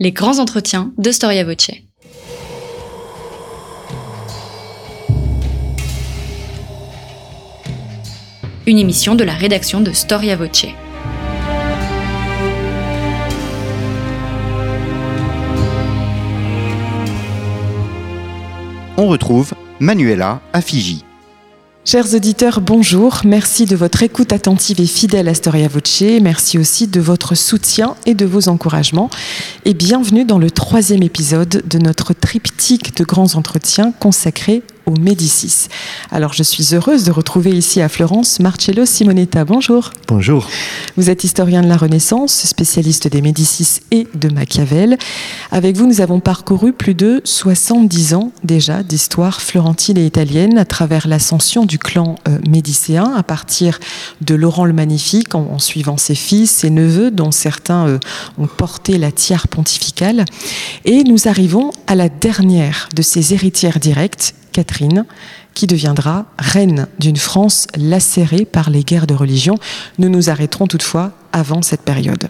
Les grands entretiens de Storia Voce. Une émission de la rédaction de Storia Voce. On retrouve Manuela à Fiji. Chers auditeurs, bonjour. Merci de votre écoute attentive et fidèle à Storia Voce. Merci aussi de votre soutien et de vos encouragements. Et bienvenue dans le troisième épisode de notre triptyque de grands entretiens consacré au Médicis. Alors, je suis heureuse de retrouver ici à Florence Marcello Simonetta. Bonjour. Bonjour. Vous êtes historien de la Renaissance, spécialiste des Médicis et de Machiavel. Avec vous, nous avons parcouru plus de 70 ans déjà d'histoire florentine et italienne à travers l'ascension du clan euh, médicéen à partir de Laurent le Magnifique en, en, suivant ses fils, ses neveux, dont certains euh, ont porté la tiare pontificale. Et nous arrivons à la dernière de ses héritières directes, Catherine, qui deviendra reine d'une France lacérée par les guerres de religion. Nous nous arrêterons toutefois avant cette période.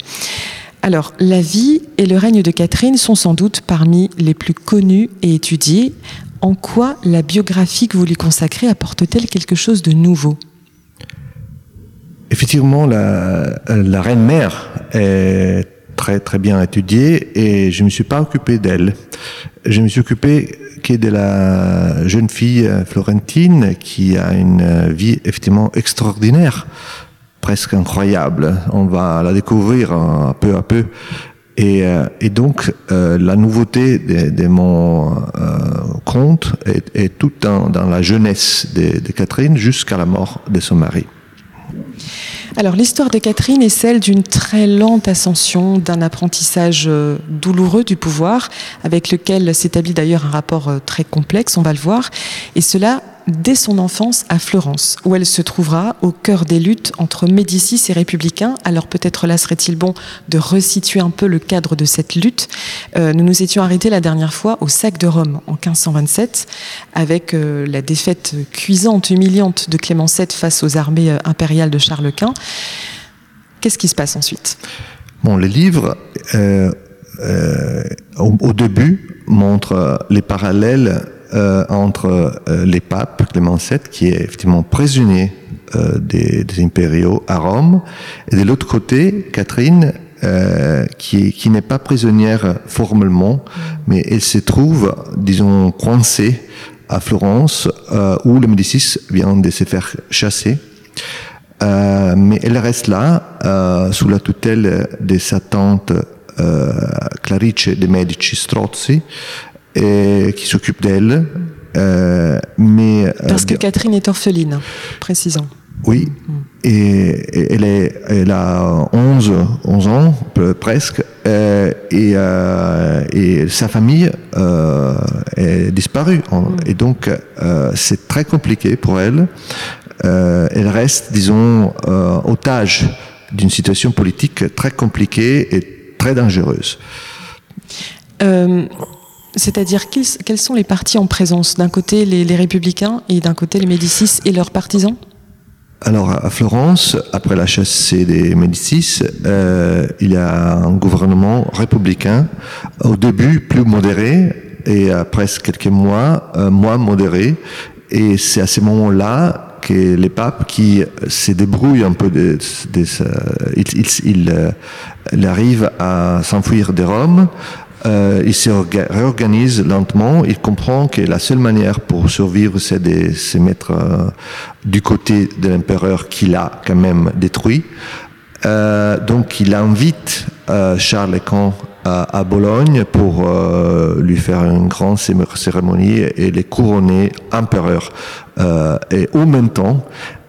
Alors, la vie et le règne de Catherine sont sans doute parmi les plus connus et étudiés. En quoi la biographie que vous lui consacrez apporte-t-elle quelque chose de nouveau? Effectivement, la, la reine-mère est très très bien étudiée et je ne me suis pas occupé d'elle. Je me suis occupé que de la jeune fille florentine qui a une vie effectivement extraordinaire, presque incroyable. On va la découvrir peu à peu. Et, et donc euh, la nouveauté de, de mon euh, conte est, est tout dans, la jeunesse de Catherine jusqu'à la mort de son mari. Alors l'histoire de Catherine est celle d'une très lente ascension, d'un apprentissage douloureux du pouvoir, avec lequel s'établit d'ailleurs un rapport très complexe, on va le voir, et cela dès son enfance à Florence, où elle se trouvera au cœur des luttes entre Médicis et républicains. Alors peut-être là serait-il bon de resituer un peu le cadre de cette lutte. Euh, nous nous étions arrêtés la dernière fois au sac de Rome en 1527, avec euh, la défaite cuisante, humiliante de Clément VII face aux armées euh, impériales de Charles Quint. Qu'est-ce qui se passe ensuite? Bon, le livre, au, au, début, montre les parallèles euh, entre euh, les papes, Clément VII, qui est effectivement prisonnier euh, des, des, impériaux à Rome, et de l'autre côté, Catherine, qui, qui n'est pas prisonnière formellement, mais elle se trouve, disons, coincée à Florence, où le Médicis vient de se faire chasser. mais elle reste là, sous la tutelle de sa tante Clarice de Medici Strozzi, et qui s'occupe d'elle. Euh, mais parce que Catherine est orpheline, précisons. Oui, mm. et, elle, est, elle a 11, 11 ans presque, euh, et, euh, et, sa famille euh, est disparue. Mm. Et donc, c'est très compliqué pour elle. elle reste, disons, otage d'une situation politique très compliquée et très dangereuse. C'est-à-dire quels sont les partis en présence? D'un côté les, républicains et d'un côté les Médicis et leurs partisans? Alors à Florence, après la chassée des Médicis, euh, il y a un gouvernement républicain, au début plus modéré et après quelques mois euh, moins modéré. Et c'est à ce moment-là que les papes qui se débrouillent un peu, de, ils, ils, ils arrivent à s'enfuir de Rome, euh, il se réorganise lentement. Il comprend que la seule manière pour survivre, c'est de se mettre euh, du côté de l'empereur qu'il a quand même détruit. Euh, donc, il invite euh, Charles Quint à, à, Bologne pour euh, lui faire une grande cérémonie et les couronner empereur. Euh, et au même temps,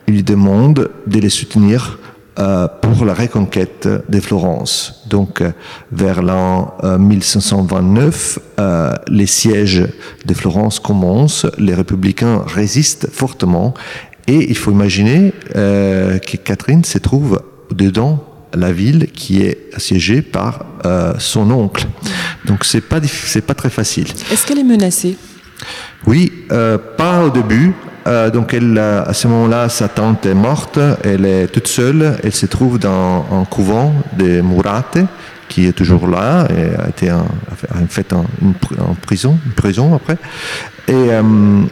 il lui demande de les soutenir euh, pour la reconquête de Florence. Donc, euh, vers l'an euh, 1529, les sièges de Florence commencent, les républicains résistent fortement, et il faut imaginer que Catherine se trouve dedans la ville qui est assiégée par son oncle. Donc, c'est pas c'est pas très facile. Est-ce qu'elle est menacée? Oui, pas au début. Euh, donc elle, à ce moment-là, sa tante est morte, elle est toute seule, elle se trouve dans un couvent des Murate, qui est toujours là et a été en, fait en, prison, une prison après. Et, euh,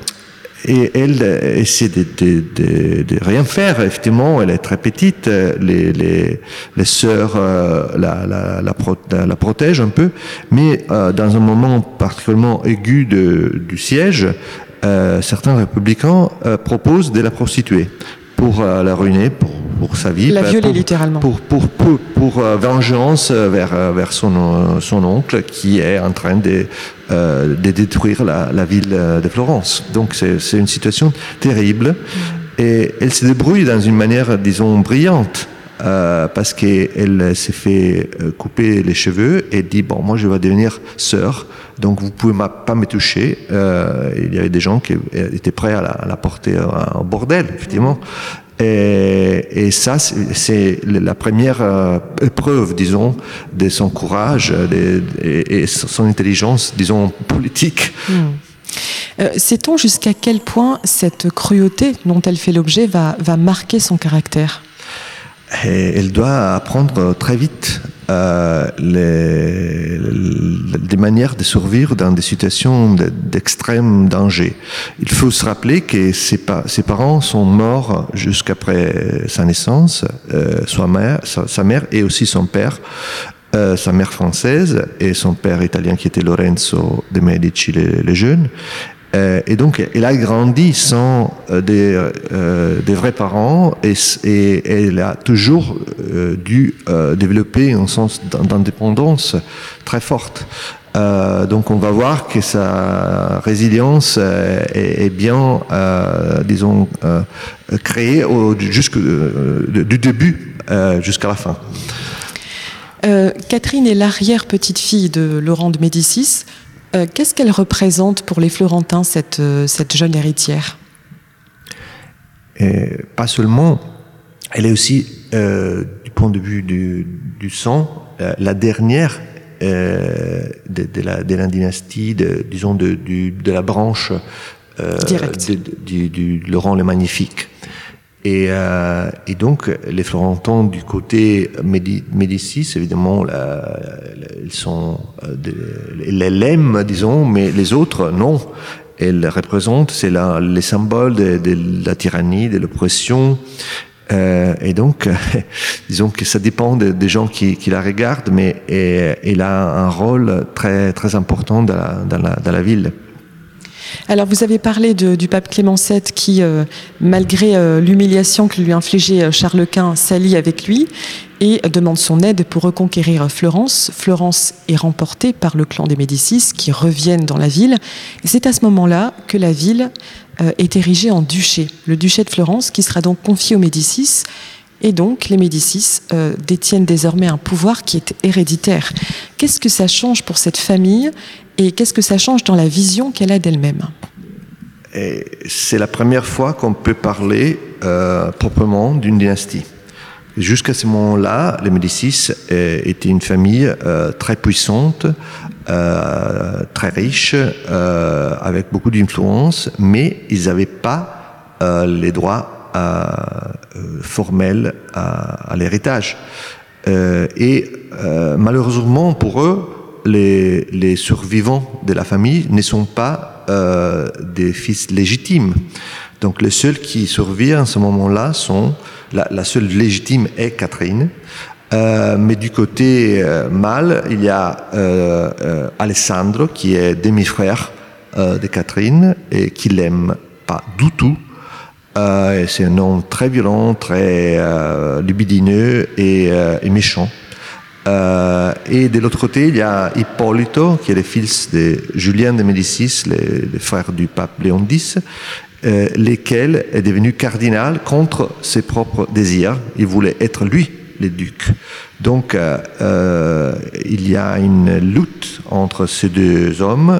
et elle essaie de, de, de, rien faire. Effectivement, elle est très petite. Les, les, les sœurs euh, la, la, la, la, protègent un peu. Mais euh, dans un moment particulièrement aigu de, du siège, euh, certains républicains proposent de la prostituer pour la ruiner, pour pour sa vie. La violer littéralement. Pour, pour, pour, pour euh, vengeance vers, euh, vers son, euh, son oncle qui est en train de, de détruire la, la, ville de Florence. Donc c'est une situation terrible. Et elle se débrouille dans une manière, disons, brillante. Euh, parce qu'elle s'est fait couper les cheveux et dit bon moi je vais devenir sœur donc vous pouvez pas me toucher euh, il y avait des gens qui étaient prêts à la, porter au bordel effectivement et, ça, c'est la première euh, épreuve, disons, de son courage et, son intelligence, disons, politique. Hmm. Euh, Sait-on jusqu'à quel point cette cruauté dont elle fait l'objet va marquer son caractère? Et Elle doit apprendre très vite euh, les, des manières de survivre dans des situations d'extrême danger. Il faut se rappeler que ses, ses parents sont morts jusqu'après sa naissance, euh, sa, mère, sa, mère et aussi son père. Euh, sa mère française et son père italien qui était Lorenzo de Medici le, le jeune. Euh, et donc, elle a grandi sans euh, des, euh, des, vrais parents et, elle a toujours dû développer un sens d'indépendance très forte. donc, on va voir que sa résilience est, bien, disons, créée jusque, du début jusqu'à la fin. Catherine est l'arrière-petite-fille de Laurent de Médicis. Euh, qu'est-ce qu'elle représente pour les Florentins, cette, euh, cette jeune héritière? Et Pas seulement, elle est aussi, euh, du point de vue du, du sang, la dernière de, de, la, de, la, dynastie, de, disons, de, de la branche du, du, Laurent le Magnifique. Et, euh, et, donc, les Florentins du côté Médicis, évidemment, la, ils sont, euh, les l'aiment, disons, mais les autres, non. Elles représentent, c'est les symboles de, la tyrannie, de l'oppression. Euh, et donc, disons que ça dépend des gens qui, la regardent, mais elle a un rôle très, très important la, la, dans la ville. Alors vous avez parlé du pape Clément VII qui, euh, malgré euh, l'humiliation que lui infligeait euh, Charles Quint, s'allie avec lui et demande son aide pour reconquérir Florence. Florence est remportée par le clan des Médicis qui reviennent dans la ville. C'est à ce moment-là que la ville est érigée en duché, le duché de Florence qui sera donc confié aux Médicis. Et donc, les Médicis détiennent désormais un pouvoir qui est héréditaire. Qu'est-ce que ça change pour cette famille et qu'est-ce que ça change dans la vision qu'elle a d'elle-même C'est la première fois qu'on peut parler euh, proprement d'une dynastie. Jusqu'à ce moment-là, les Médicis euh, étaient une famille euh, très puissante, très riche, avec beaucoup d'influence, mais ils n'avaient pas les droits formels à l'héritage. et malheureusement pour eux, les, survivants de la famille ne sont pas euh, des fils légitimes. Donc les seuls qui survivent en ce moment-là sont, la, seule légitime est Catherine. Euh, mais du côté euh, mâle, il y a euh, euh Alessandro qui est demi-frère euh, de Catherine et qui l'aime pas du tout. c'est un homme très violent, très libidineux et, et méchant. Euh, et de l'autre côté, il y a Hippolito, qui est le fils de Julien de Médicis, le, frère du pape Léon X, euh, lequel est devenu cardinal contre ses propres désirs. Il voulait être lui le duc. Donc, euh, euh il y a une lutte entre ces deux hommes,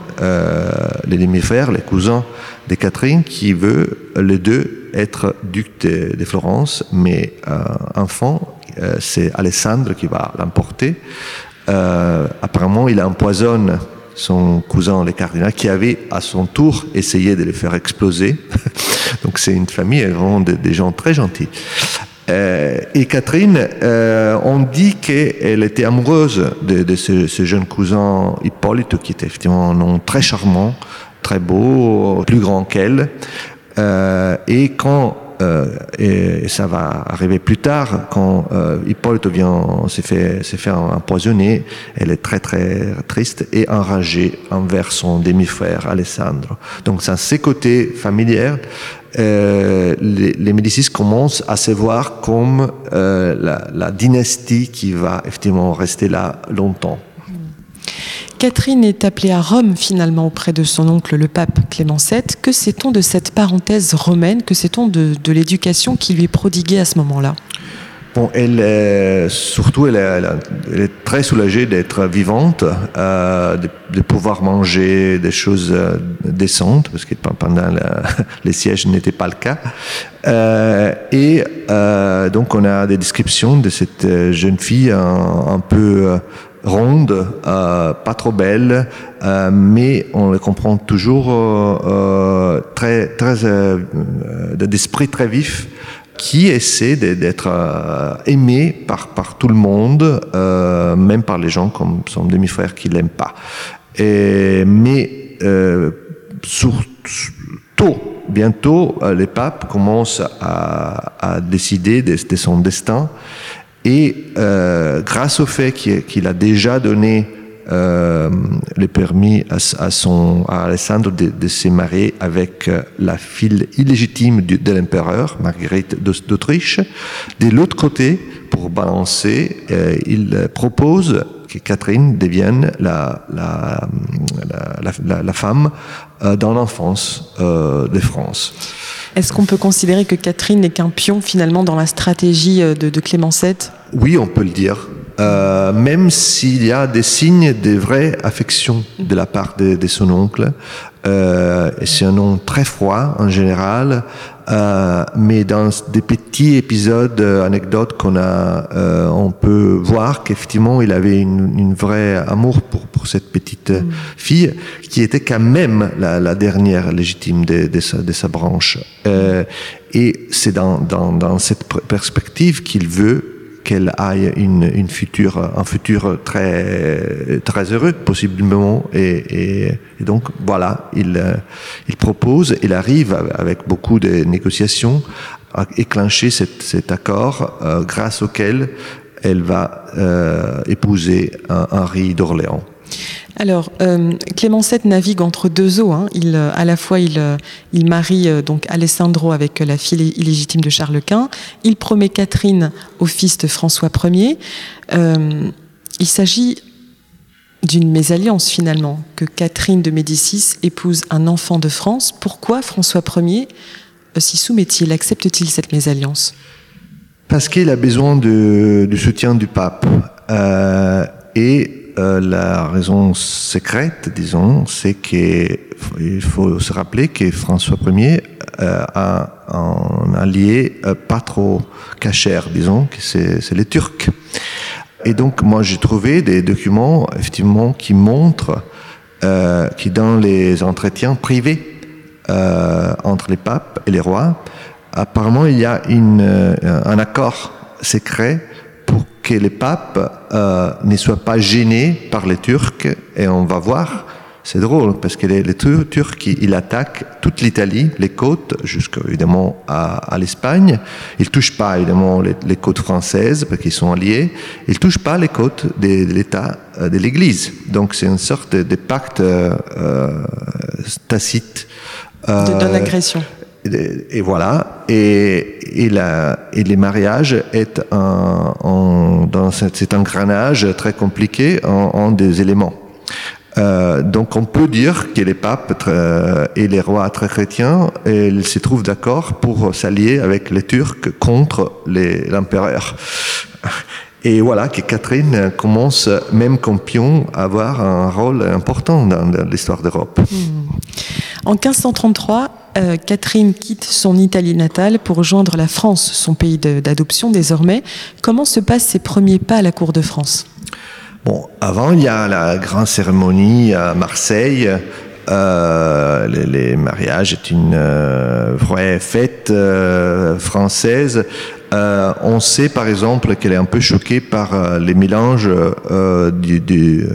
les demi-frères, les cousins de Catherine, qui veut les deux être duc de, Florence, mais enfant euh, c'est Alessandre qui va l'emporter. Euh, apparemment, il empoisonne son cousin, le cardinal, qui avait à son tour essayé de le faire exploser. Donc c'est une famille, vraiment des gens très gentils. Euh, et Catherine, euh, on dit qu'elle était amoureuse de, ce, jeune cousin Hippolyte, qui était effectivement un nom très charmant, très beau, plus grand qu'elle. Euh, et quand euh, et, ça va arriver plus tard quand euh, Hippolyte vient s'est fait s'est fait empoisonner elle est très très triste et enragée envers son demi-frère Alessandro. Donc ça ses côtés familiers euh, les, les, Médicis commencent à se voir comme euh, la, la dynastie qui va effectivement rester là longtemps Catherine est appelée à Rome finalement auprès de son oncle le pape Clément VII. Que sait-on de cette parenthèse romaine? Que sait-on de, de l'éducation qui lui est prodiguée à ce moment-là? Bon, elle est, surtout, elle est, très soulagée d'être vivante, euh, de, pouvoir manger des choses euh, décentes, parce que pendant les sièges n'était pas le cas. Euh, et donc, on a des descriptions de cette jeune fille un peu ronde, euh, pas trop belle, euh, mais on le comprend toujours euh, très, très d'esprit très vif qui essaie d'être euh, aimé par, par tout le monde, euh, même par les gens comme son demi-frère qui l'aiment pas. Et, mais euh, surtout, bientôt, les papes commencent à, à décider de, de, son destin. Et euh, grâce au fait qu'il qu a déjà donné euh, le permis à, à, son, à Alessandro de, de se marier avec euh, la fille illégitime de, l'empereur, Marguerite d'Autriche. De l'autre côté, pour balancer, euh, il propose que Catherine devienne la, la, la, la, femme euh, dans l'enfance de France. Est-ce qu'on peut considérer que Catherine n'est qu'un pion finalement dans la stratégie de, de Clément VII Oui, on peut le dire. Euh, même s'il y a des signes de vraie affection de la part de, de son oncle. Euh, c'est un nom très froid en général, euh, mais dans des petits épisodes, euh, anecdotes qu'on a, euh, on peut voir qu'effectivement il avait une, une vraie amour pour, pour cette petite mm. fille qui était quand même la, la dernière légitime de, de, sa, de sa branche. Euh, et c'est dans, dans, dans cette perspective qu'il veut qu'elle aille une, une future, un futur très, très heureux, possiblement. Et, et, donc, voilà, il, il propose, il arrive avec beaucoup de négociations à éclencher cet, cet accord euh, grâce auquel elle va euh, épouser un Henri d'Orléans. Alors, euh, Clément VII navigue entre deux eaux. Hein. Il, à la fois, il, il marie euh, donc Alessandro avec la fille illégitime de Charles Quint. Il promet Catherine au fils de François Ier. Euh, il s'agit d'une mésalliance finalement, que Catherine de Médicis épouse un enfant de France. Pourquoi François Ier s'y soumet-il? Accepte-t-il cette mésalliance? Parce qu'il a besoin de, du soutien du pape. Euh, et euh, la raison secrète, disons, c'est qu'il faut se rappeler que François Ier euh, a un allié euh, pas trop cachère, disons, que c'est les Turcs. Et donc, moi, j'ai trouvé des documents, effectivement, qui montrent que dans les entretiens privés entre les papes et les rois, apparemment, il y a un accord secret que les papes euh, ne soient pas gênés par les Turcs. Et on va voir, c'est drôle, parce que les, les Turcs, ils attaquent toute l'Italie, les côtes, jusqu'à évidemment à, à l'Espagne. Ils touchent pas évidemment les, les côtes françaises, parce qu'ils sont alliés. Ils touchent pas les côtes de, de l'État, euh, de l'Église. Donc c'est une sorte de, de pacte euh, tacite. Euh, de non-agression et voilà. Et, les mariages est un, en, dans cet engrenage très compliqué en, des éléments. Euh, donc on peut dire que les papes très, et les rois très chrétiens ils se trouvent d'accord pour s'allier avec les Turcs contre l'empereur. Et voilà que Catherine commence, même comme pion, à avoir un rôle important dans l'histoire d'Europe. Mmh. En 1533, euh, Catherine quitte son Italie natale pour rejoindre la France, son pays d'adoption désormais. Comment se passent ses premiers pas à la cour de France? Avant, il y a la grande cérémonie à Marseille. Euh, les, les, mariages est une euh, vraie fête euh, française Euh, on sait par exemple qu'elle est un peu choquée par euh, les mélanges. Du, du,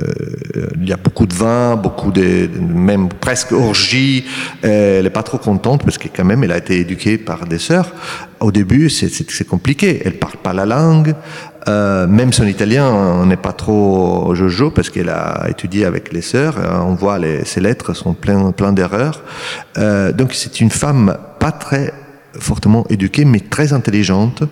il y a beaucoup de vin, beaucoup de même presque orgie. elle n'est pas trop contente parce que quand même elle a été éduquée par des sœurs. Au début, c'est compliqué. Elle parle pas la langue. Euh, même son italien n'est pas trop jojo parce qu'elle a étudié avec les sœurs. On voit les, ses lettres sont plein, plein d'erreurs. Euh, donc c'est une femme pas très fortement éduquée, mais très intelligente,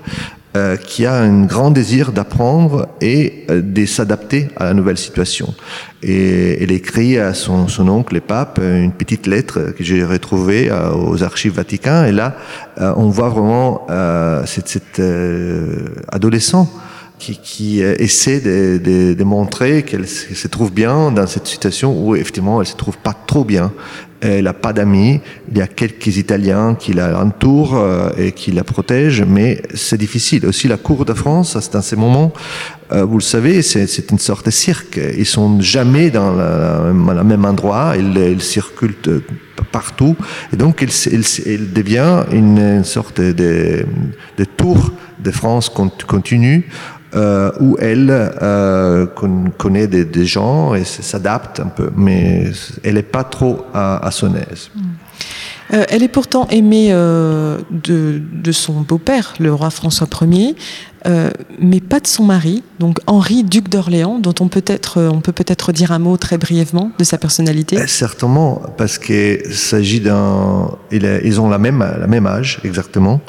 euh, qui a un grand désir d'apprendre et euh, de s'adapter à la nouvelle situation. Et elle écrit à son, son oncle, le pape, une petite lettre que j'ai retrouvée euh, aux archives vaticains. Et là, euh, on voit vraiment cet, cet adolescent qui, qui essaie de, de, de montrer qu'elle se trouve bien dans cette situation où effectivement elle se trouve pas trop bien. Elle n'a pas d'amis. Il y a quelques Italiens qui la entourent euh, et qui la protègent, mais c'est difficile. Aussi, la cour de France, c'est dans ces moments, euh, vous le savez, c'est une sorte de cirque. Ils sont jamais dans le même endroit. Ils, ils circulent partout. Et donc, il, devient une sorte de, de, tour de France continue euh, où elle euh, connaît des, des, gens et s'adapte un peu, mais elle n'est pas trop à, à son aise. Mm. Euh, elle est pourtant aimée euh, de, de, son beau-père, le roi François Ier, euh, mais pas de son mari, donc Henri, duc d'Orléans, dont on peut, être, on peut peut-être dire un mot très brièvement de sa personnalité. Euh, certainement, parce qu'il s'agit d'un... Ils ont la même, la même âge, exactement.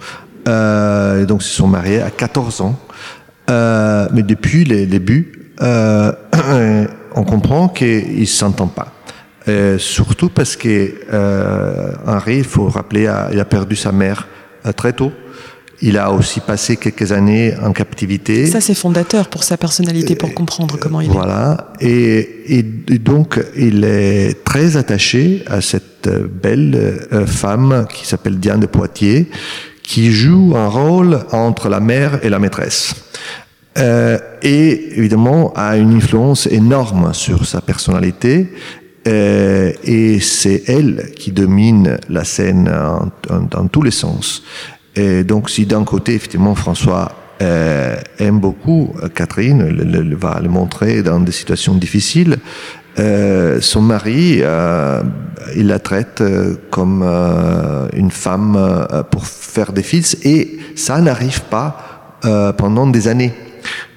Euh, donc, ils se sont mariés à 14 ans. Euh, mais depuis les débuts, euh, on comprend qu'ils ne s'entendent pas. Euh, surtout parce que euh, Henri, il faut rappeler, a, il a perdu sa mère euh, très tôt. Il a aussi passé quelques années en captivité. Ça, c'est fondateur pour sa personnalité, pour comprendre comment il voilà. est. Voilà. Et, et, donc, il est très attaché à cette belle euh, femme qui s'appelle Diane de Poitiers, qui joue un rôle entre la mère et la maîtresse. Euh, et évidemment a une influence énorme sur sa personnalité. Euh, et c'est elle qui domine la scène dans tous les sens. Et donc si d'un côté, effectivement, François euh, aime beaucoup Catherine, le, le, va le montrer dans des situations difficiles, euh, son mari, euh, il la traite comme euh, une femme euh, pour faire des fils et ça n'arrive pas euh, pendant des années.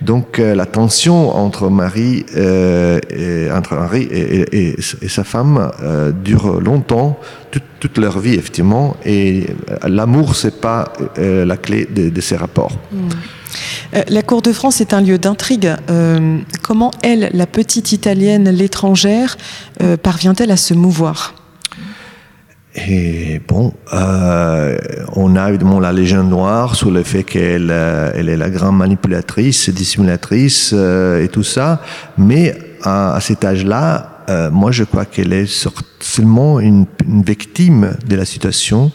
Donc euh, la tension entre Marie, euh, et, entre Henri et, sa femme euh, dure longtemps, toute, toute, leur vie effectivement, et l'amour c'est pas la clé de, ces rapports. Mmh. La cour de France est un lieu d'intrigue. Comment elle, la petite italienne, l'étrangère, parvient-elle à se mouvoir? Et bon, euh, on a évidemment la légende noire sur le fait qu'elle euh, elle est la grande manipulatrice, dissimulatrice euh, et tout ça, mais à, à cet âge-là, euh, moi je crois qu'elle est seulement une, une, victime de la situation.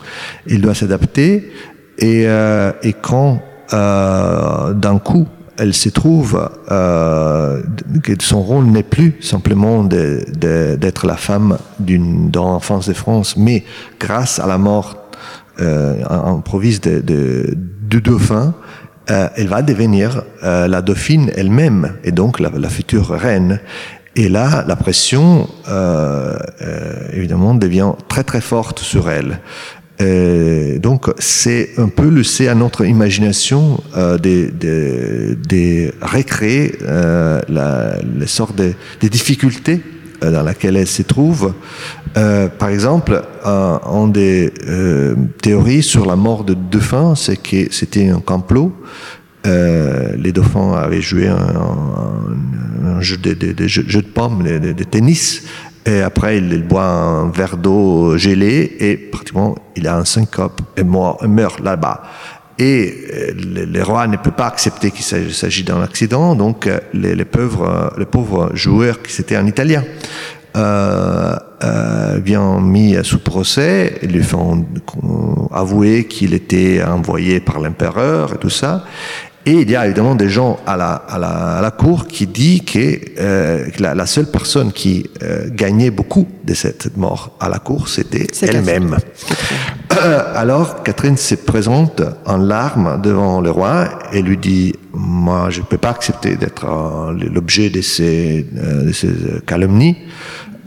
Elle doit s'adapter et, euh, et quand euh, d'un coup elle se trouve euh, que son rôle n'est plus simplement d'être la femme d'une dans l'enfance de France, mais grâce à la mort euh, en, province de, de, de dauphin, euh, elle va devenir euh, la dauphine elle-même et donc la, la, future reine. Et là, la pression, euh, euh, évidemment, devient très très forte sur elle. Euh, donc c'est un peu laisser à notre imagination euh, de, de, de recréer euh, la, les sortes de, de difficultés euh, dans lesquelles elle se trouve. Euh, par exemple, un, un des théories sur la mort de dauphins, c'est que c'était un complot. les dauphins avaient joué un, un, un jeu de, de, jeu de pommes, de tennis, et après, il, boit un verre d'eau gelée et pratiquement, il a un syncope et meurt, là-bas. Et le, le, roi ne peut pas accepter qu'il s'agit d'un accident, donc les, les, pauvres, les pauvres joueurs qui c'était en italien euh, euh, bien mis sous procès, ils lui font avouer qu'il était envoyé par l'empereur et tout ça. Et il y a évidemment des gens à la, à la, à la cour qui disent que, euh, la, la, seule personne qui euh, gagnait beaucoup de cette mort à la cour, c'était elle-même. alors Catherine se présente en larmes devant le roi et lui dit Moi, je ne peux pas accepter d'être l'objet de ces, de ces calomnies.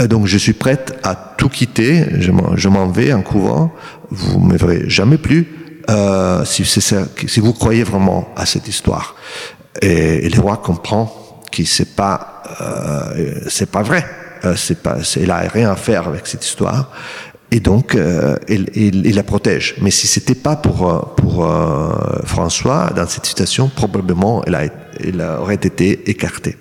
Donc je suis prête à tout quitter, je m'en vais en couvent, vous ne me verrez jamais plus euh, si, si, vous croyez vraiment à cette histoire. Et, le roi comprend que c'est pas euh, c'est pas vrai, euh, c'est pas, il a rien à faire avec cette histoire. Et donc, euh, il, il, la protège. Mais si c'était pas pour, pour euh, François, dans cette situation, probablement, il, a, il aurait été écarté.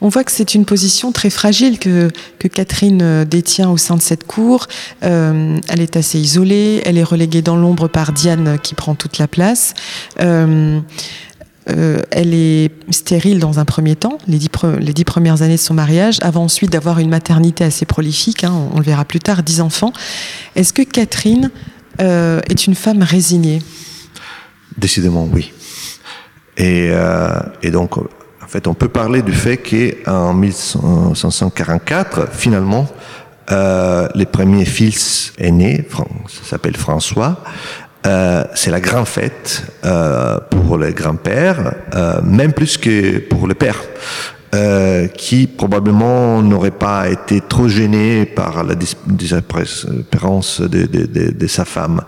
On voit que c'est une position très fragile que, Catherine euh, détient au sein de cette cour. Euh, elle est assez isolée, elle est reléguée dans l'ombre par Diane qui prend toute la place. Euh, elle est stérile dans un premier temps, les dix, premières années de son mariage, avant ensuite d'avoir une maternité assez prolifique, hein, on, le verra plus tard, dix enfants. Est-ce que Catherine est une femme résignée? Décidément oui. Et donc en fait, on peut parler du fait qu'en 1544, finalement, euh, les premiers fils aînés, ça s'appelle François, euh, c'est la grande fête euh, pour le grand-père, euh, même plus que pour le père. Euh, qui probablement n'aurait pas été trop gêné par la désespérance de, sa femme.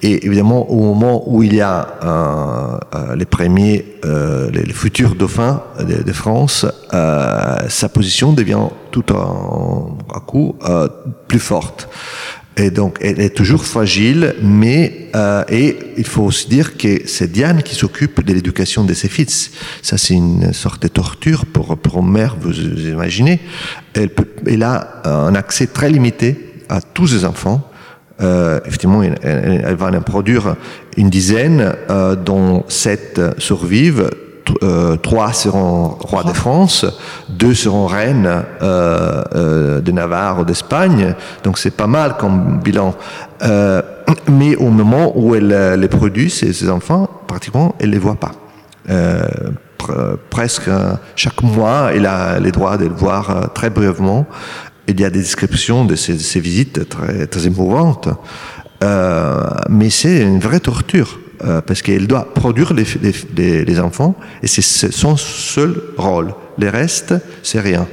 Et évidemment, au moment où il y a euh, les premiers, euh, les, futurs dauphins de, France, euh, sa position devient tout en, à coup euh, plus forte. Et donc, elle est toujours fragile, mais euh, et il faut aussi dire que c'est Diane qui s'occupe de l'éducation de ses fils. Ça, c'est une sorte de torture pour pour une mère. Vous, vous imaginez Elle peut, elle a un accès très limité à tous ses enfants. Euh, effectivement, elle, elle, va en produire une dizaine, euh, dont sept survivent. Euh, trois seront rois de France, deux seront reines euh, euh, de Navarre ou d'Espagne, donc c'est pas mal comme bilan. Euh, mais au moment où elle les produit, ces enfants, pratiquement, elle les voit pas. Pr presque chaque mois, elle a les droits de le voir très brièvement. Il y a des descriptions de ces, visites très, très émouvantes, mais c'est une vraie torture euh, parce qu'elle doit produire les, enfants et c'est son seul rôle. Les restes, c'est rien.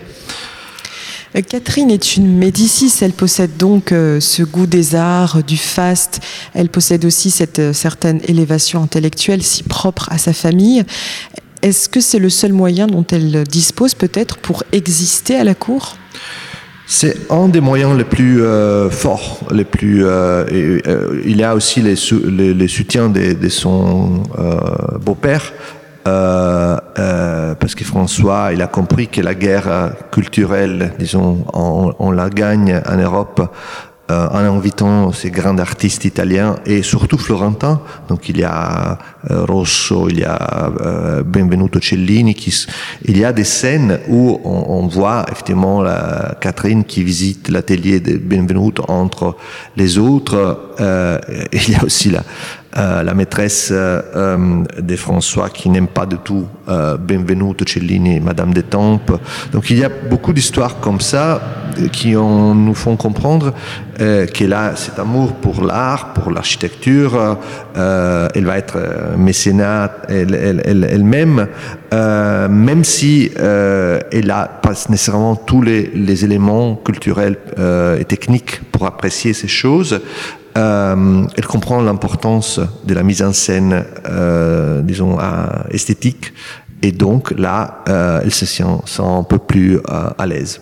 Catherine est une médicis, elle possède donc euh, ce goût des arts, du faste, elle possède aussi cette euh, certaine élévation intellectuelle si propre à sa famille. Est-ce que c'est le seul moyen dont elle dispose peut-être pour exister à la cour? C'est un des moyens les plus euh, forts, les plus. Euh, euh, il y a aussi les, les, les soutiens de, de son euh, beau-père, euh, parce que François, il a compris que la guerre culturelle, disons, on, on la gagne en Europe euh, en invitant ces grands artistes italiens et surtout florentins. Donc il y a euh, Rosso, il y a euh, Benvenuto Cellini. Qui, il y a des scènes où on, on voit effectivement la Catherine qui visite l'atelier de Benvenuto entre les autres. Euh, il y a aussi la, euh, la maîtresse euh, de François qui n'aime pas du tout euh, Benvenuto Cellini Madame d'Etampes. Donc il y a beaucoup d'histoires comme ça qui ont, nous font comprendre euh, qu'elle a cet amour pour l'art, pour l'architecture. Euh, elle va être mécénat elle-même, elle, elle, euh, même si euh, elle n'a pas nécessairement tous les, les éléments culturels euh, et techniques pour apprécier ces choses. Euh, elle comprend l'importance de la mise en scène, euh, disons, esthétique, et donc là, euh, elle se sent, un peu plus à l'aise.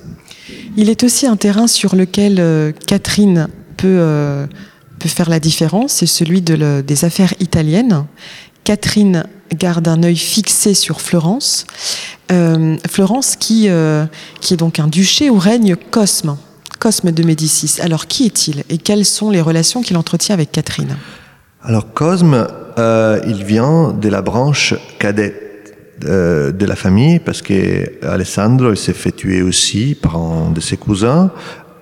Il est aussi un terrain sur lequel Catherine peut, peut faire la différence, c'est celui des affaires italiennes. Catherine garde un œil fixé sur Florence. Florence qui, qui est donc un duché où règne Cosme. Cosme de Médicis. Alors, qui est-il et quelles sont les relations qu'il entretient avec Catherine? Alors, Cosme, euh, il vient de la branche cadette euh, de la famille parce que Alessandro s'est fait tuer aussi par un de ses cousins.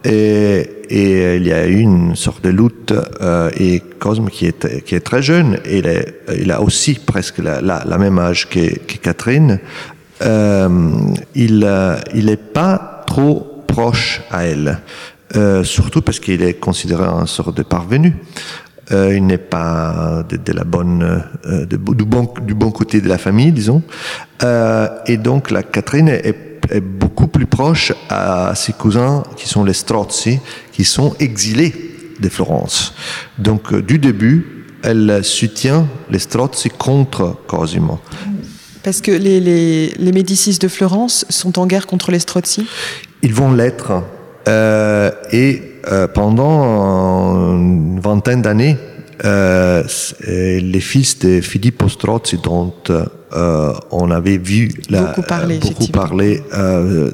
Et, il y a eu une sorte de lutte euh, et Cosme qui est, très jeune, il, a aussi presque la, même âge que, Catherine, il n'est pas trop proche à elle, euh, surtout parce qu'il est considéré un sort de parvenu. Euh, il n'est pas de, la bonne, euh, du, bon, côté de la famille, disons. Et donc la Catherine est, beaucoup plus proche à ses cousins qui sont les Strozzi, qui sont exilés de Florence. Donc du début, elle soutient les Strozzi contre Cosimo. Parce que les, Médicis de Florence sont en guerre contre les Strozzi? Ils vont l'être. Euh, et euh, pendant une vingtaine d'années, euh, les fils de Filippo Strozzi, dont euh, on avait vu la, beaucoup parler, beaucoup parler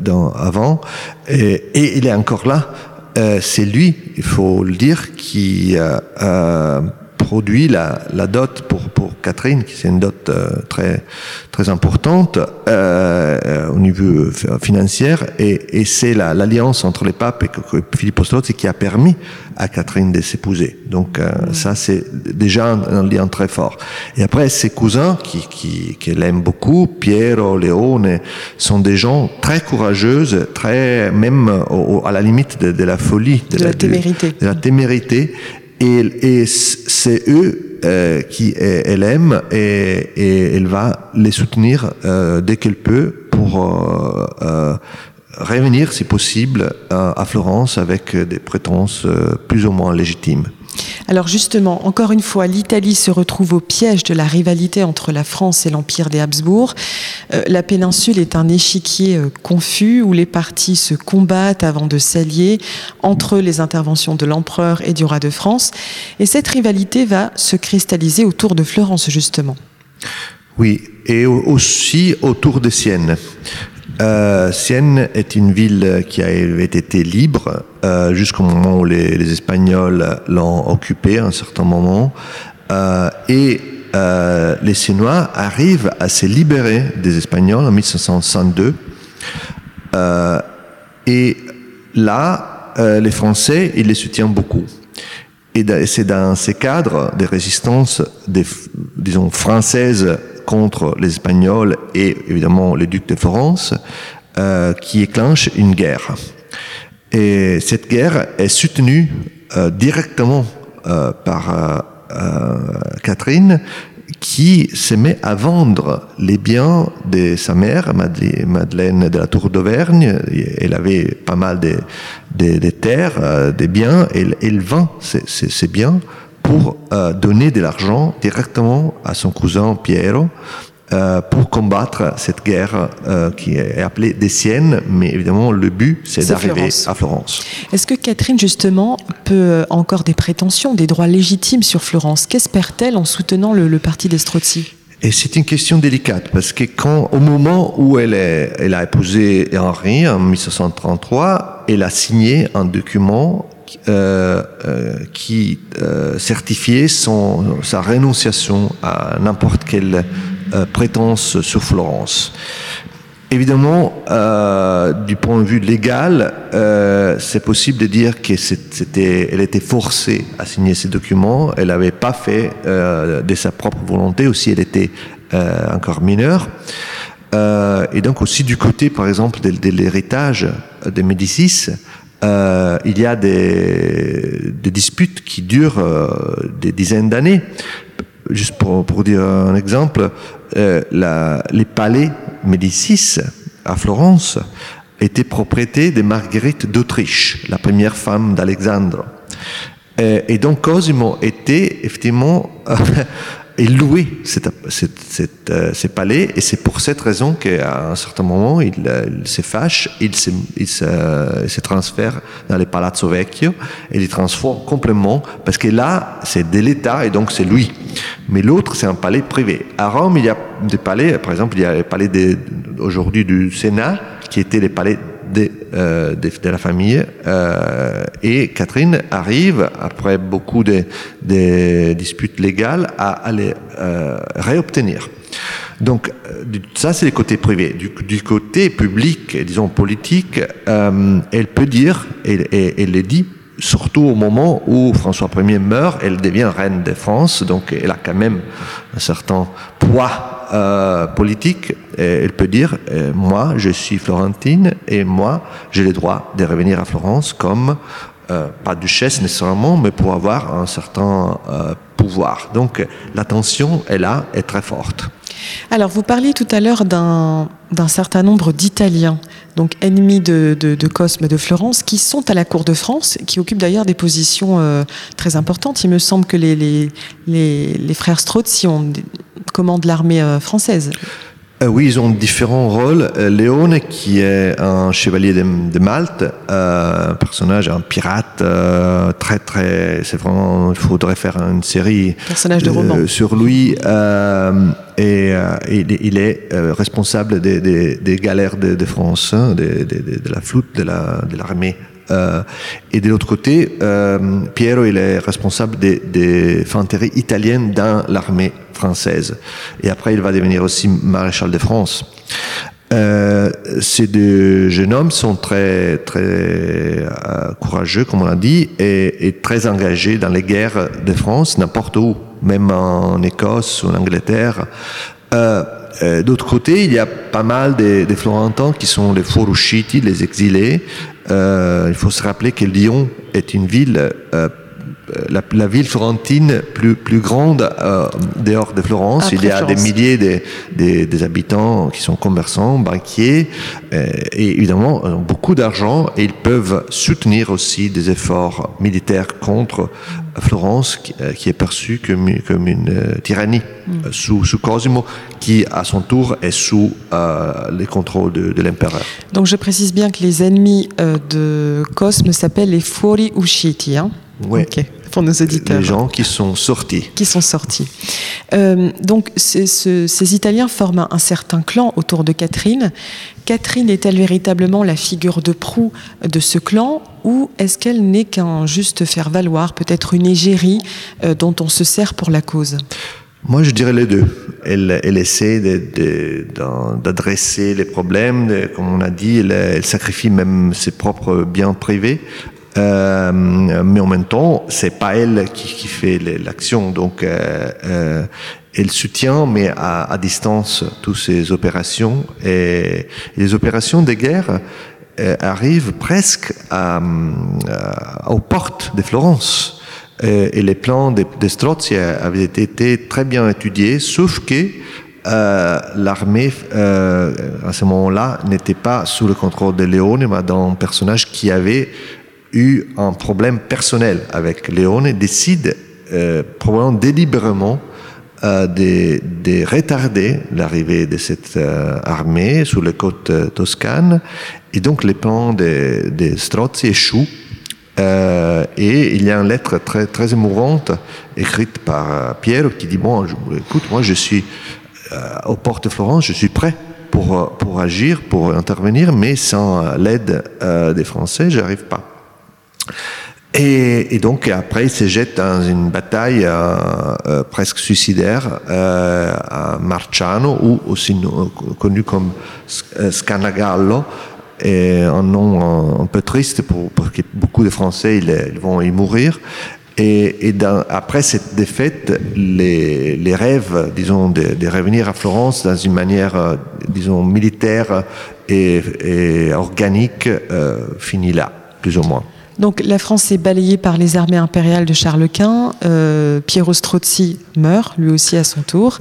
dans, avant, et, et, il est encore là. C'est lui, il faut le dire, qui produit la, la dot pour, pour Catherine, qui c'est une dot euh, très, très importante euh, au niveau financier, et, et c'est l'alliance entre les papes et Philippe Strozzi qui a permis à Catherine de s'épouser. Donc euh, ça, c'est déjà un, lien très fort. Et après, ses cousins, qui, qui, qui l'aiment beaucoup, Piero, Leone, sont des gens très courageux, très même au, à la limite de, de la folie, de, de la, témérité. De, de la témérité, et, c'est eux euh, qui elle aime et, elle va les soutenir euh, dès qu'elle peut pour euh, revenir, si possible, à Florence avec des prétences plus ou moins légitimes. Alors justement, encore une fois, l'Italie se retrouve au piège de la rivalité entre la France et l'Empire des Habsbourg. Euh, la péninsule est un échiquier euh, confus où les partis se combattent avant de s'allier entre les interventions de l'empereur et du roi de France. Et cette rivalité va se cristalliser autour de Florence, justement. Oui, et aussi autour de Sienne. Euh, Sienne est une ville qui avait été libre euh, jusqu'au moment où les, Espagnols l'ont occupée à un certain moment. Euh, et les Siennois arrivent à se libérer des Espagnols en 1562. Euh, et là, les Français, ils les soutiennent beaucoup. Et c'est dans ces cadres des résistances, des, disons, françaises contre les Espagnols et évidemment les ducs de Florence, euh, qui éclenche une guerre. Et cette guerre est soutenue euh, directement euh, par Catherine, qui se met à vendre les biens de sa mère, Madeleine de la Tour d'Auvergne. Elle avait pas mal de, terres, des biens, et elle, vend ces, ces biens pour euh, donner de l'argent directement à son cousin Piero euh, pour combattre cette guerre euh, qui est appelée des Siennes, mais évidemment le but c'est d'arriver à Florence. Est-ce que Catherine justement peut encore des prétentions, des droits légitimes sur Florence? Qu'espère-t-elle en soutenant le, le parti des Strozzi et c'est une question délicate parce que quand, au moment où elle, est, elle a épousé Henri en 1633, elle a signé un document euh, euh, qui euh, certifiait son, sa renonciation à n'importe quelle prétence sur Florence. Évidemment, du point de vue légal, c'est possible de dire que c'était, elle était forcée à signer ces documents. Elle n'avait pas fait de sa propre volonté, aussi elle était encore mineure. Et donc aussi du côté, par exemple, de, de l'héritage des Médicis, euh, il y a des, disputes qui durent euh, des dizaines d'années. Juste pour, pour, dire un exemple, euh, les palais Médicis à Florence étaient propriété de Marguerite d'Autriche, la première femme d'Alexandre. Et donc Cosimo était effectivement et cette, euh, ces palais. Et c'est pour cette raison qu'à un certain moment, il, euh, se fâche, il se, il, se, transfère dans les Palazzo Vecchio et il transforme complètement, parce que là, c'est de l'État et donc c'est lui. Mais l'autre, c'est un palais privé. À Rome, il y a des palais, par exemple, il y a le palais aujourd'hui du Sénat, qui était les palais de, euh, de, la famille. Euh, et Catherine arrive, après beaucoup de, disputes légales, à, les euh, réobtenir. Donc ça, c'est le côté privé. Du, du, côté public, disons politique, elle peut dire, et, elle le dit, surtout au moment où François Ier meurt, elle devient reine de France, donc elle a quand même un certain poids euh, politique, elle peut dire euh, moi je suis florentine et moi j'ai le droit de revenir à Florence comme pas duchesse nécessairement, mais pour avoir un certain pouvoir. Donc la tension est là, est très forte. Alors, vous parliez tout à l'heure d'un certain nombre d'Italiens, donc ennemis de, Cosme de Florence, qui sont à la cour de France, qui occupent d'ailleurs des positions euh, très importantes. Il me semble que les, les, les, frères Strozzi ont, commandent l'armée euh, française. Euh, oui, ils ont différents rôles. Euh, Léone, qui est un chevalier de, Malte, euh, un personnage, un pirate, très très. C'est vraiment. Il faudrait faire une série. Personnage de roman. Sur lui. et il, est responsable des, galères de, France, hein, de, la flotte de l'armée. Et de l'autre côté, Piero, il est responsable des, des fanteries italiennes dans l'armée française. Et après, il va devenir aussi maréchal de France. Euh, ces deux jeunes hommes sont très très euh, courageux, comme on l'a dit, et, très engagés dans les guerres de France, n'importe où, même en Écosse ou en Angleterre. Euh, D'autre côté, il y a pas mal des, Florentins qui sont les fuoriusciti, les exilés. Il faut se rappeler que Lyon est une ville la, la, ville florentine plus, plus grande euh, dehors de Florence. il y a des milliers de, des habitants qui sont commerçants, banquiers, euh, et évidemment beaucoup d'argent, et ils peuvent soutenir aussi des efforts militaires contre Florence, qui, euh, est perçue comme, comme une tyrannie mm. sous, sous, Cosimo, qui à son tour est sous les contrôles de, de l'empereur. Donc je précise bien que les ennemis de Cosme s'appellent les Fuori Usciti. Hein oui pour nos auditeurs. Les gens qui sont sortis. Qui sont sortis. Euh, donc ces Italiens forment un, certain clan autour de Catherine. Catherine est-elle véritablement la figure de proue de ce clan ou est-ce qu'elle n'est qu'un juste faire-valoir, peut-être une égérie euh, dont on se sert pour la cause? Moi, je dirais les deux. Elle, elle essaie d'adresser les problèmes, comme on a dit, elle, elle, sacrifie même ses propres biens privés euh, mais en même temps, c'est pas elle qui, qui fait l'action, donc euh, euh, elle soutient, mais à, à, distance, toutes ces opérations. Et, les opérations de guerre euh, arrivent presque à, à, aux portes de Florence. Et, les plans de, de Strozzi avaient été très bien étudiés, sauf que euh, l'armée, euh, à ce moment-là, n'était pas sous le contrôle de Léone, mais d'un personnage qui avait eu un problème personnel avec Léon et décide euh, probablement délibérément euh, de, de, retarder l'arrivée de cette euh, armée sur les côtes euh, toscanes. Et donc les plans de, de Strozzi échouent. Euh, et il y a une lettre très, très émouvante écrite par Pierre qui dit, bon, écoute, moi je suis aux portes de Florence, je suis prêt pour, pour agir, pour intervenir, mais sans l'aide des Français, j'arrive pas. Et, donc après, il se jette dans une bataille euh, euh, presque suicidaire euh, à Marciano, ou aussi connu comme Scanagallo, un nom un, peu triste pour, que beaucoup de Français ils, vont y mourir. Et, après cette défaite, les, rêves, disons, de, revenir à Florence dans une manière, disons, militaire et organique, finit là, plus ou moins. Donc la France est balayée par les armées impériales de Charles Quint. Euh, Piero Strozzi meurt, lui aussi à son tour.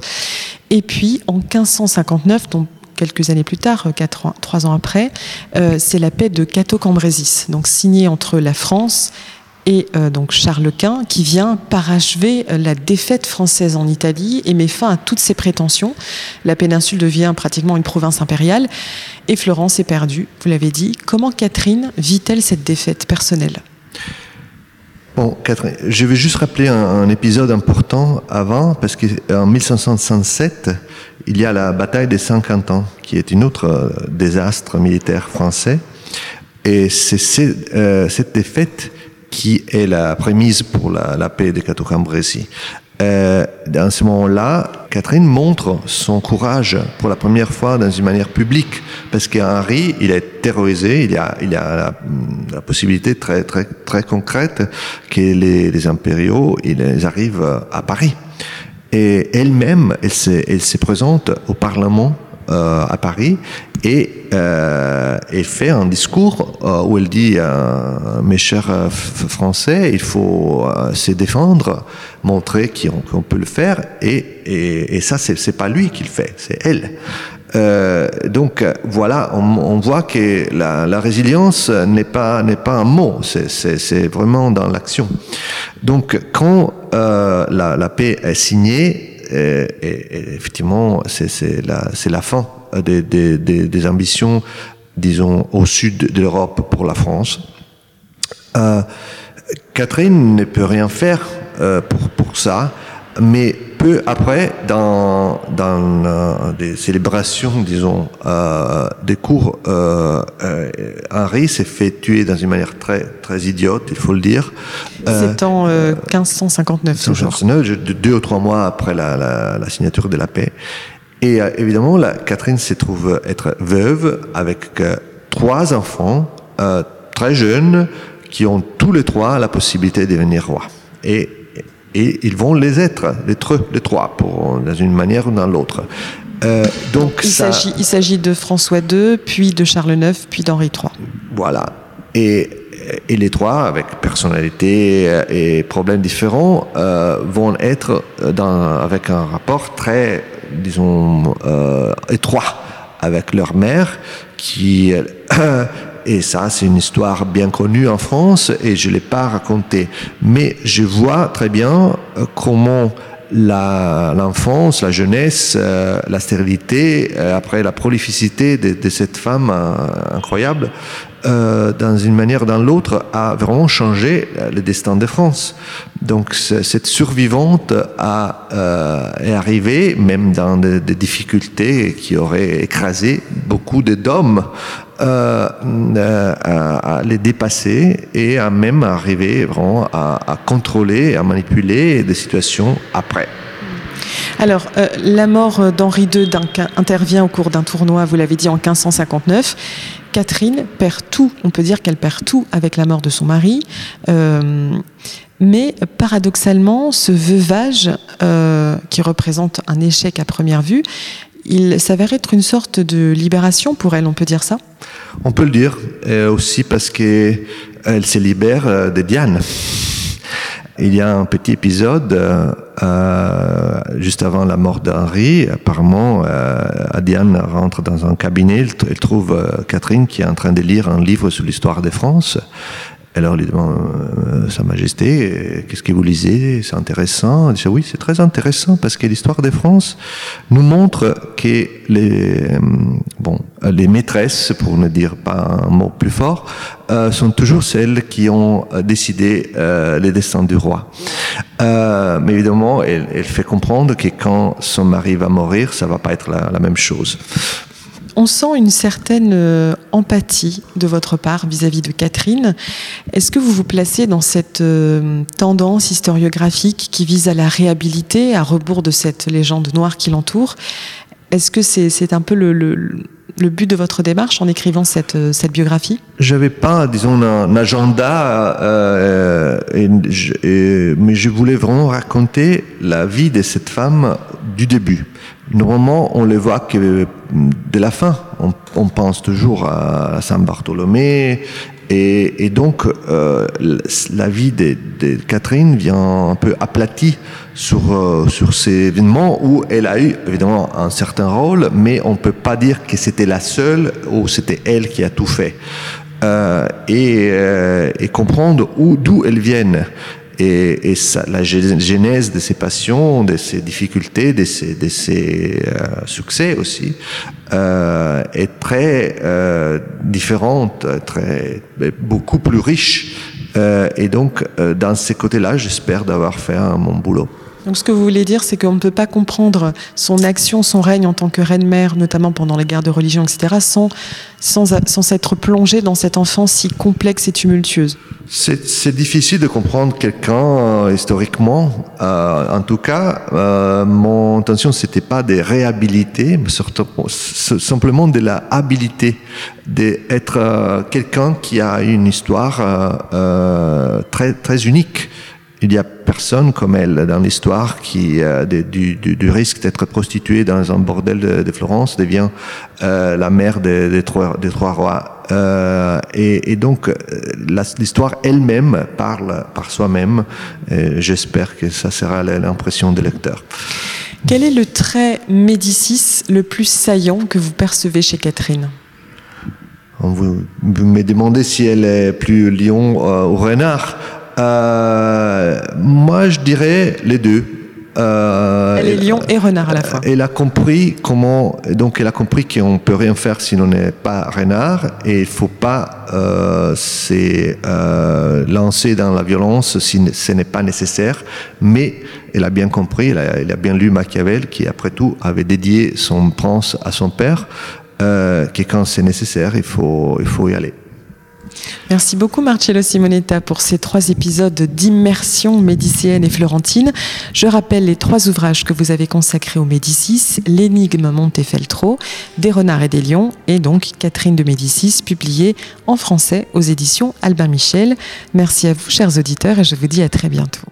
Et puis en 1559, donc quelques années plus tard, quatre, trois ans après, euh, c'est la paix de Cateau-Cambrésis, donc signée entre la France et euh, donc Charles Quint qui vient parachever euh, la défaite française en Italie et met fin à toutes ses prétentions. La péninsule devient pratiquement une province impériale et Florence est perdue, vous l'avez dit. Comment Catherine vit-elle cette défaite personnelle? Bon, Catherine, je vais juste rappeler un, épisode important avant, parce qu'en 1567, il y a la bataille des 50 ans, qui est une autre euh, désastre militaire français. Et c'est cette défaite qui est la prémisse pour la, paix de Cateau-Cambrésis. Euh, dans ce moment-là, Catherine montre son courage pour la première fois dans une manière publique, parce qu'Henri, il est terrorisé, il a, il a la, possibilité très, très, très concrète que les, les impériaux, ils arrivent à Paris. Et elle-même, elle se, elle se présente au Parlement à Paris et, et, fait un discours où elle dit mes chers Français, il faut se défendre, montrer qu'on peut le faire et, et, et ça c'est pas lui qui le fait, c'est elle. Euh, donc voilà, on, voit que la, résilience n'est pas n'est pas un mot, c'est vraiment dans l'action. Donc quand euh, la, paix est signée, euh, et, effectivement c'est la fin des, ambitions, disons au sud de l'Europe pour la France. Euh, Catherine ne peut rien faire euh, pour ça, mais peu après, dans, dans euh, des célébrations, disons, euh, des cours, euh, euh Henri s'est fait tuer dans une manière très, très idiote, il faut le dire. C'est en 1559, toujours. Deux ou trois mois après la, la, la signature de la paix. Et évidemment, la, Catherine se trouve être veuve avec trois enfants très jeunes qui ont tous les trois la possibilité de devenir roi. Et et ils vont les être, les, les trois, pour, dans une manière ou dans l'autre. Euh, donc il s'agit de François II, puis de Charles IX, puis d'Henri III. Voilà. Et, et, les trois, avec personnalité et problèmes différents, euh, vont être dans, avec un rapport très, disons, euh, étroit avec leur mère, qui Et ça, c'est une histoire bien connue en France et je ne l'ai pas racontée. Mais je vois très bien euh, comment l'enfance, la, jeunesse, euh, la stérilité, euh, après la prolificité de, cette femme incroyable, dans une manière ou dans l'autre, a vraiment changé le destin de France. Donc cette survivante a, est arrivée, même dans des, des, difficultés qui auraient écrasé beaucoup d'hommes, euh, à, à, les dépasser et à même arriver vraiment à, contrôler, à manipuler des situations après. Alors, euh, la mort d'Henri II intervient au cours d'un tournoi, vous l'avez dit, en 1559. Catherine perd tout, on peut dire qu'elle perd tout avec la mort de son mari. Euh, mais paradoxalement, ce veuvage, euh, qui représente un échec à première vue, il s'avère être une sorte de libération pour elle, on peut dire ça On peut le dire, et aussi parce qu'elle se libère de Diane. Il y a un petit épisode euh, euh, juste avant la mort d'Henri. Apparemment, euh, Diane rentre dans un cabinet. Elle trouve euh, Catherine qui est en train de lire un livre sur l'histoire de France. Alors, lui demande euh, Sa Majesté, qu'est-ce que vous lisez? C'est intéressant. Elle dit Oui, c'est très intéressant parce que l'histoire de France nous montre que les, euh, bon, les maîtresses, pour ne dire pas un mot plus fort, euh, sont toujours celles qui ont décidé les destins du roi. Mais évidemment, elle, elle, fait comprendre que quand son mari va mourir, ça va pas être la même chose on sent une certaine euh, empathie de votre part vis-à-vis -vis de Catherine. Est-ce que vous vous placez dans cette euh, tendance historiographique qui vise à la réhabiliter, à rebours de cette légende noire qui l'entoure? Est-ce que c'est est un peu le, but de votre démarche en écrivant cette, euh, cette biographie? J'avais pas, disons, un, agenda, mais je voulais vraiment raconter la vie de cette femme du début. Normalement, on les voit que de la fin. On, pense toujours à Saint Bartholomé. Et, donc, euh, la vie de, de, Catherine vient un peu aplatie sur, euh, sur ces événements où elle a eu évidemment un certain rôle, mais on ne peut pas dire que c'était la seule ou c'était elle qui a tout fait. Euh, et, euh, et comprendre d'où elles viennent et, la genèse de ses passions, de ses difficultés, de ses euh, succès aussi, euh, est très euh, différente, très, beaucoup plus riche. Et donc, dans ces côtés-là, j'espère d'avoir fait mon boulot. Donc ce que vous voulez dire, c'est qu'on ne peut pas comprendre son action, son règne en tant que reine-mère, notamment pendant les guerres de religion, etc., sans, sans, sans être plongé dans cette enfance si complexe et tumultueuse. C'est difficile de comprendre quelqu'un euh, historiquement. Euh, en tout cas, euh, mon intention, c'était pas de réhabiliter, mais simplement de la habilité, d'être quelqu'un qui a une histoire très, très unique il y a personne comme elle dans l'histoire qui, euh, du, du, risque d'être prostituée dans un bordel de, Florence, devient euh, la mère des, trois, rois. Euh, et, et, donc, l'histoire elle-même parle par soi-même. J'espère que ça sera l'impression des lecteurs. Quel est le trait Médicis le plus saillant que vous percevez chez Catherine? Vous, vous me demandez si elle est plus lion ou renard. Euh, moi, je dirais les deux. Euh, elle est lion et renard à la fois. Elle a compris comment, donc elle a compris qu'on peut rien faire si l'on n'est pas renard et il faut pas euh, euh, lancer dans la violence si ce n'est pas nécessaire. Mais elle a bien compris, elle a, elle a, bien lu Machiavel qui après tout avait dédié son prince à son père, que quand c'est nécessaire, il faut, il faut y aller. Merci beaucoup Marcello Simonetta pour ces trois épisodes d'immersion médicienne et florentine. Je rappelle les trois ouvrages que vous avez consacrés aux Médicis, L'énigme Montefeltro, Des renards et des lions et donc Catherine de Médicis, publié en français aux éditions Albin Michel. Merci à vous chers auditeurs et je vous dis à très bientôt.